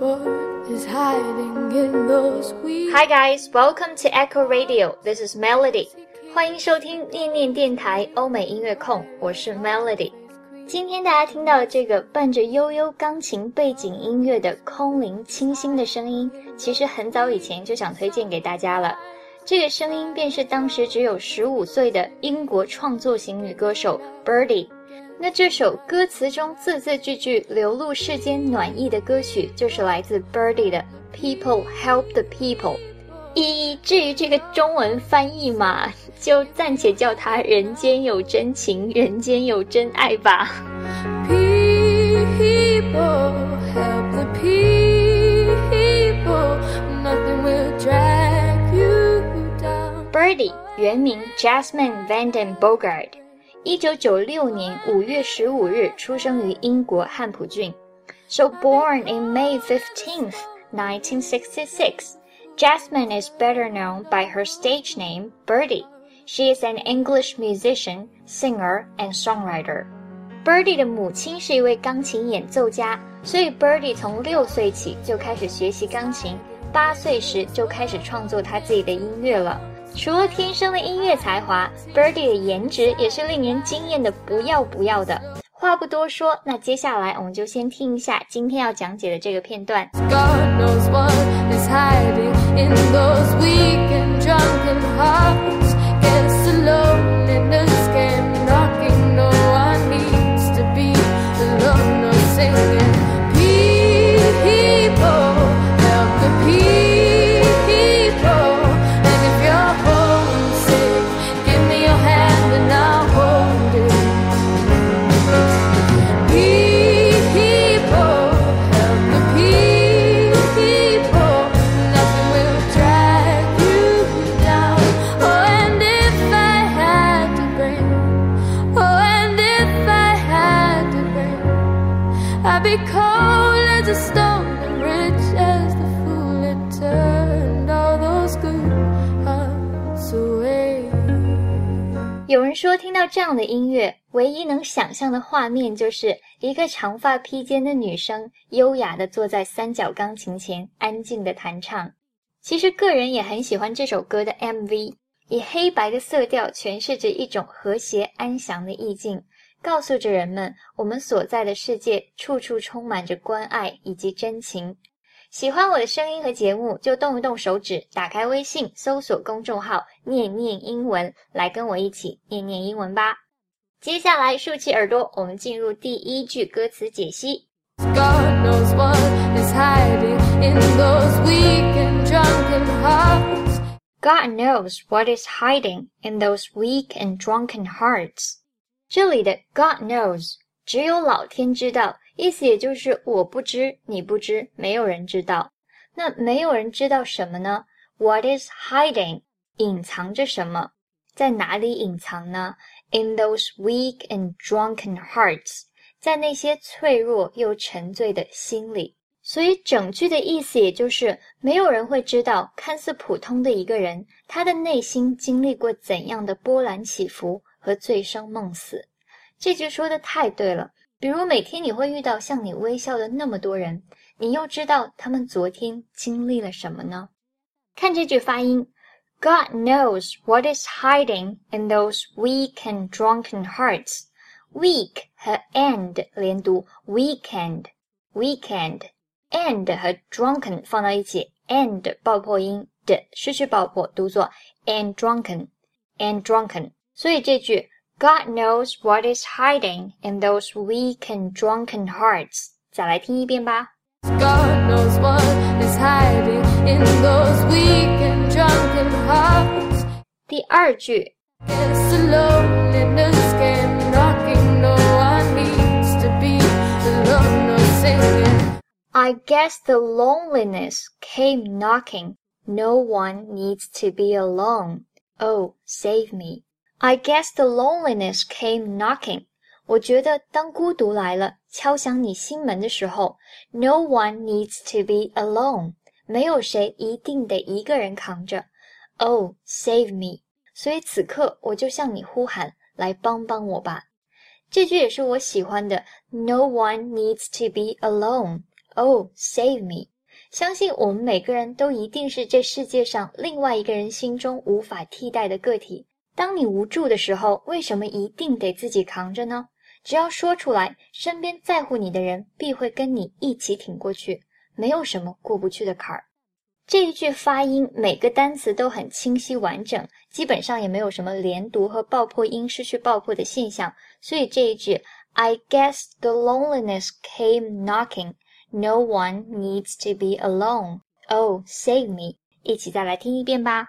Hi guys, welcome to Echo Radio. This is Melody. 欢迎收听念念电台欧美音乐控，我是 Melody。今天大家听到这个伴着悠悠钢琴背景音乐的空灵清新的声音，其实很早以前就想推荐给大家了。这个声音便是当时只有十五岁的英国创作型女歌手 Birdy。那这首歌词中字字句句流露世间暖意的歌曲，就是来自 Birdy 的 People Help the People。一至于这个中文翻译嘛，就暂且叫它“人间有真情，人间有真爱”吧。People help the people. Nothing will drag you down. Birdy 原名 Jasmine Vanden Bogart。一九九六年五月十五日出生于英国汉普郡。So born in May fifteenth, nineteen sixty-six, Jasmine is better known by her stage name Birdie. She is an English musician, singer, and songwriter. Birdie 的母亲是一位钢琴演奏家，所以 Birdie 从六岁起就开始学习钢琴，八岁时就开始创作她自己的音乐了。 除了天生的音乐才华，Birdy 的颜值也是令人惊艳的不要不要的。话不多说，那接下来我们就先听一下今天要讲解的这个片段。God knows what is hiding 这样的音乐，唯一能想象的画面就是一个长发披肩的女生，优雅地坐在三角钢琴前，安静地弹唱。其实，个人也很喜欢这首歌的 MV，以黑白的色调诠释着一种和谐安详的意境，告诉着人们，我们所在的世界处处充满着关爱以及真情。喜欢我的声音和节目，就动一动手指，打开微信，搜索公众号“念念英文”，来跟我一起念念英文吧。接下来，竖起耳朵，我们进入第一句歌词解析。God knows what is hiding in those weak and drunken hearts. God knows what is hiding in those weak and drunken hearts。这里的 God knows 只有老天知道，意思也就是我不知，你不知，没有人知道。那没有人知道什么呢？What is hiding？隐藏着什么？在哪里隐藏呢？In those weak and drunken hearts，在那些脆弱又沉醉的心里。所以整句的意思也就是，没有人会知道，看似普通的一个人，他的内心经历过怎样的波澜起伏和醉生梦死。这句说的太对了。比如每天你会遇到向你微笑的那么多人，你又知道他们昨天经历了什么呢？看这句发音，God knows what is hiding in those weak and drunken hearts。weak 和 and 连读，weekend，weekend。and 和 drunken 放到一起，and 爆破音的失去爆破，读作 and drunken，and drunken。所以这句 God knows what is hiding in those weak and drunken hearts。再来听一遍吧。 God knows what is hiding in those weak and drunken hearts. 第二句 Guess the loneliness came knocking. No one needs to be alone or singing. I guess the loneliness came knocking. No one needs to be alone. Oh, save me. I guess the loneliness came knocking. 我觉得当孤独来了，敲响你心门的时候，No one needs to be alone. 没有谁一定得一个人扛着。Oh, save me. 所以此刻我就向你呼喊，来帮帮我吧。这句也是我喜欢的。No one needs to be alone. Oh, save me！相信我们每个人都一定是这世界上另外一个人心中无法替代的个体。当你无助的时候，为什么一定得自己扛着呢？只要说出来，身边在乎你的人必会跟你一起挺过去，没有什么过不去的坎儿。这一句发音每个单词都很清晰完整，基本上也没有什么连读和爆破音失去爆破的现象，所以这一句 I guess the loneliness came knocking. No one needs to be alone. Oh, save me！一起再来听一遍吧。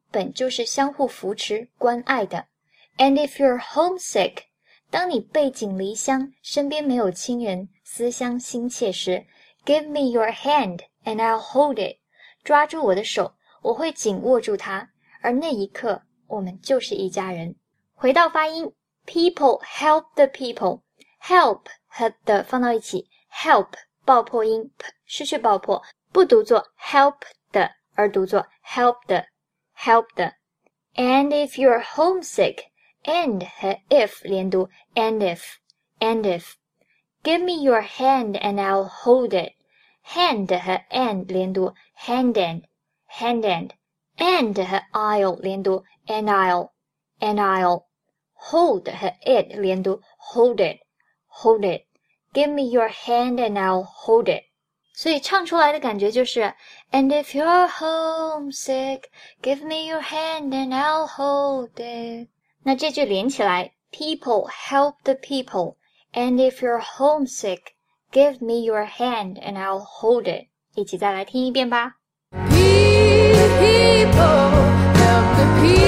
本就是相互扶持、关爱的。And if you're homesick，当你背井离乡，身边没有亲人，思乡心切时，give me your hand and I'll hold it。抓住我的手，我会紧握住它，而那一刻，我们就是一家人。回到发音，people help the people。help 和的放到一起，help 爆破音 p 失去爆破，不读作 help 的，而读作 help 的 ，help 的。And if you're homesick, and 和 if 连读，and if, and if. Give me your hand and I'll hold it. Hand 和 and 连读，hand and, hand and. And 和 I'll 连读，and I'll, and I'll. Hold 和 it 连读，hold it, hold it. Give me your hand and I'll hold it. 所以唱出来的感觉就是 ，And if you're homesick, give me your hand and I'll hold it。那这句连起来，People help the people, and if you're homesick, give me your hand and I'll hold it。一起再来听一遍吧。 People help the people.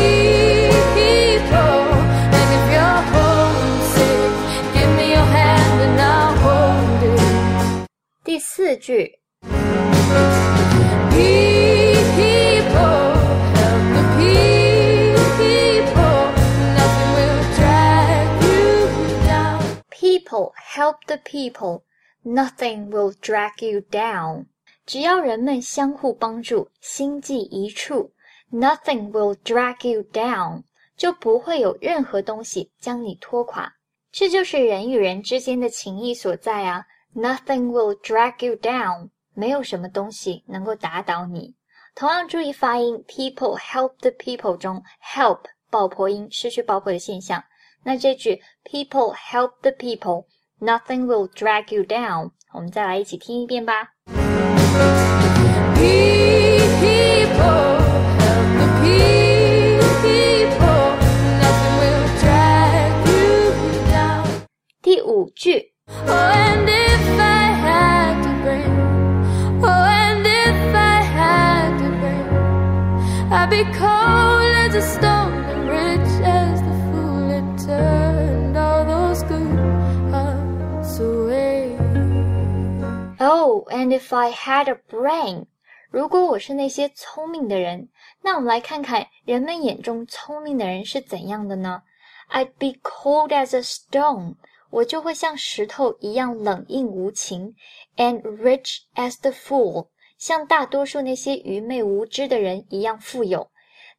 And if you're homesick, give me your hand and I'll hold it. 第四句 People help the people. Nothing will drag you down. People help the people, nothing will drag you down。只要人们相互帮助，心系一处，nothing will drag you down，就不会有任何东西将你拖垮。这就是人与人之间的情谊所在啊！Nothing will drag you down， 没有什么东西能够打倒你。同样注意发音，people help the people 中 help 爆破音失去爆破的现象。那这句 people help the people, nothing will drag you down，我们再来一起听一遍吧。 People help the people. Nothing will drag you down. 第五句 Oh, and if Oh, and if I had a brain，如果我是那些聪明的人，那我们来看看人们眼中聪明的人是怎样的呢？I'd be cold as a stone，我就会像石头一样冷硬无情，and rich as the fool，像大多数那些愚昧无知的人一样富有。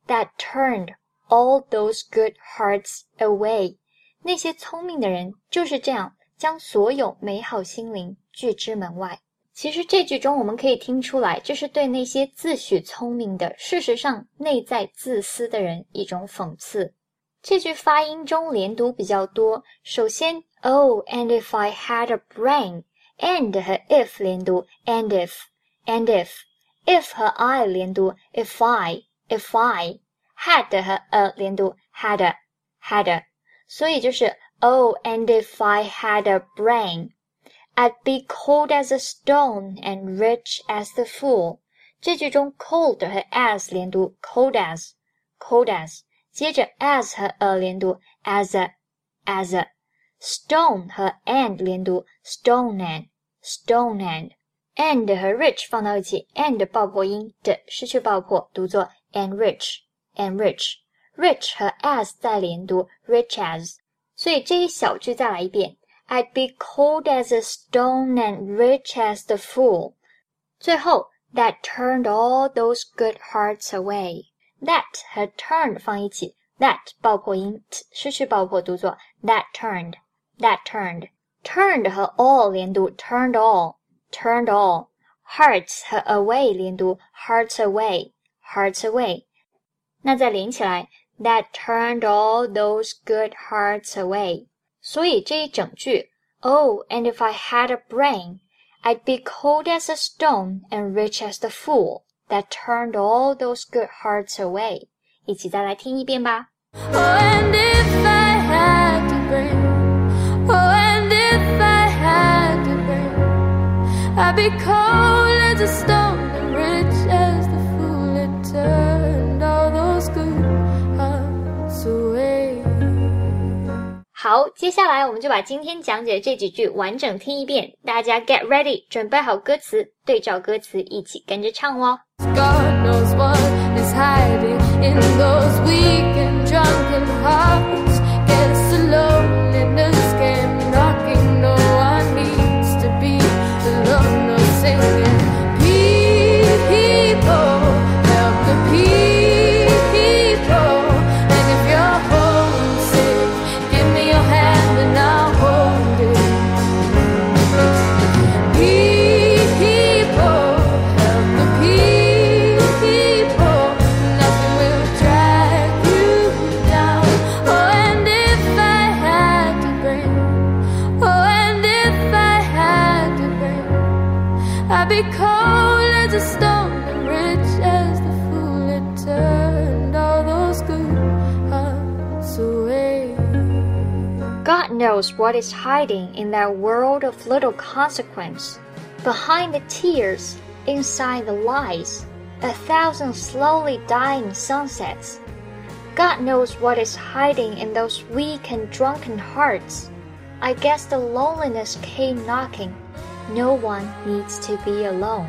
That turned all those good hearts away，那些聪明的人就是这样将所有美好心灵拒之门外。其实这句中我们可以听出来，这是对那些自诩聪明的，事实上内在自私的人一种讽刺。这句发音中连读比较多。首先，Oh, and if I had a brain，and 和 if 连读，and if，and if，if 和 I 连读，if I，if I，had 和 a 连读，had，had，所以就是 Oh, and if I had a brain。I'd be cold as a stone and rich as the fool。这句中 cold 和 as 连读，cold as，cold as。接着 as 和 a 连读，as a，as a。stone 和 and 连读，stone and，stone and。 and 和 rich 放到一起，and 爆破音的失去爆破，读作 enrich，enrich。rich 和 as 再连读，rich as。所以这一小句再来一遍，I'd be cold as a stone and rich as the fool。最后，that turned all those good hearts away。that 和 turned 放一起，that 爆破音失去爆破，读作 that turned，that turned。turned 和 all 连读，turned all，turned all。hearts 和 away 连读，hearts away，hearts away。那再连起来，that turned all those good hearts away。所以这一整句，Oh, and if I had a brain, I'd be cold as a stone and rich as the fool that turned all those good hearts away。一起再来听一遍吧。Oh, and if I had to bring, oh, and if I had to bring, I'd be cold as a stone 接下来我们就把今天讲解的这几句完整听一遍，大家 get ready，准备好歌词，对照歌词一起跟着唱哦。Yeah. Be cold as a stone and rich as the fool turned all those good hearts away. God knows what is hiding in that world of little consequence. Behind the tears, inside the lies, a thousand slowly dying sunsets. God knows what is hiding in those weak and drunken hearts. I guess the loneliness came knocking. No one needs to be alone.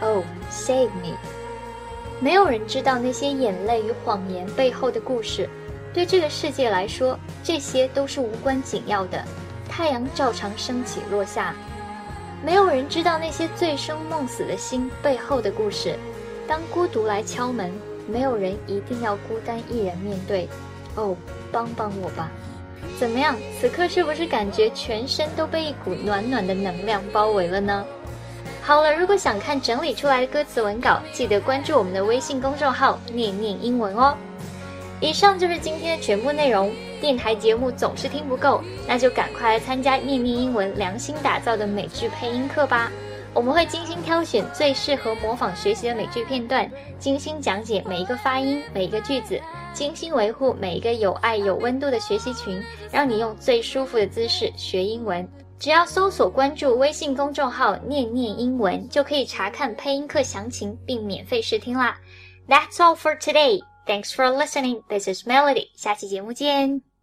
Oh, save me. 没有人知道那些眼泪与谎言背后的故事。对这个世界来说，这些都是无关紧要的。太阳照常升起落下，没有人知道那些醉生梦死的心背后的故事。当孤独来敲门，没有人一定要孤单一人面对。哦，帮帮我吧！怎么样？此刻是不是感觉全身都被一股暖暖的能量包围了呢？好了，如果想看整理出来的歌词文稿，记得关注我们的微信公众号“念念英文”哦。以上就是今天的全部内容。电台节目总是听不够，那就赶快来参加念念英文良心打造的美剧配音课吧！我们会精心挑选最适合模仿学习的美剧片段，精心讲解每一个发音、每一个句子，精心维护每一个有爱有温度的学习群，让你用最舒服的姿势学英文。只要搜索关注微信公众号“念念英文”，就可以查看配音课详情并免费试听啦。That's all for today. Thanks for listening. This is Melody. 下期节目见。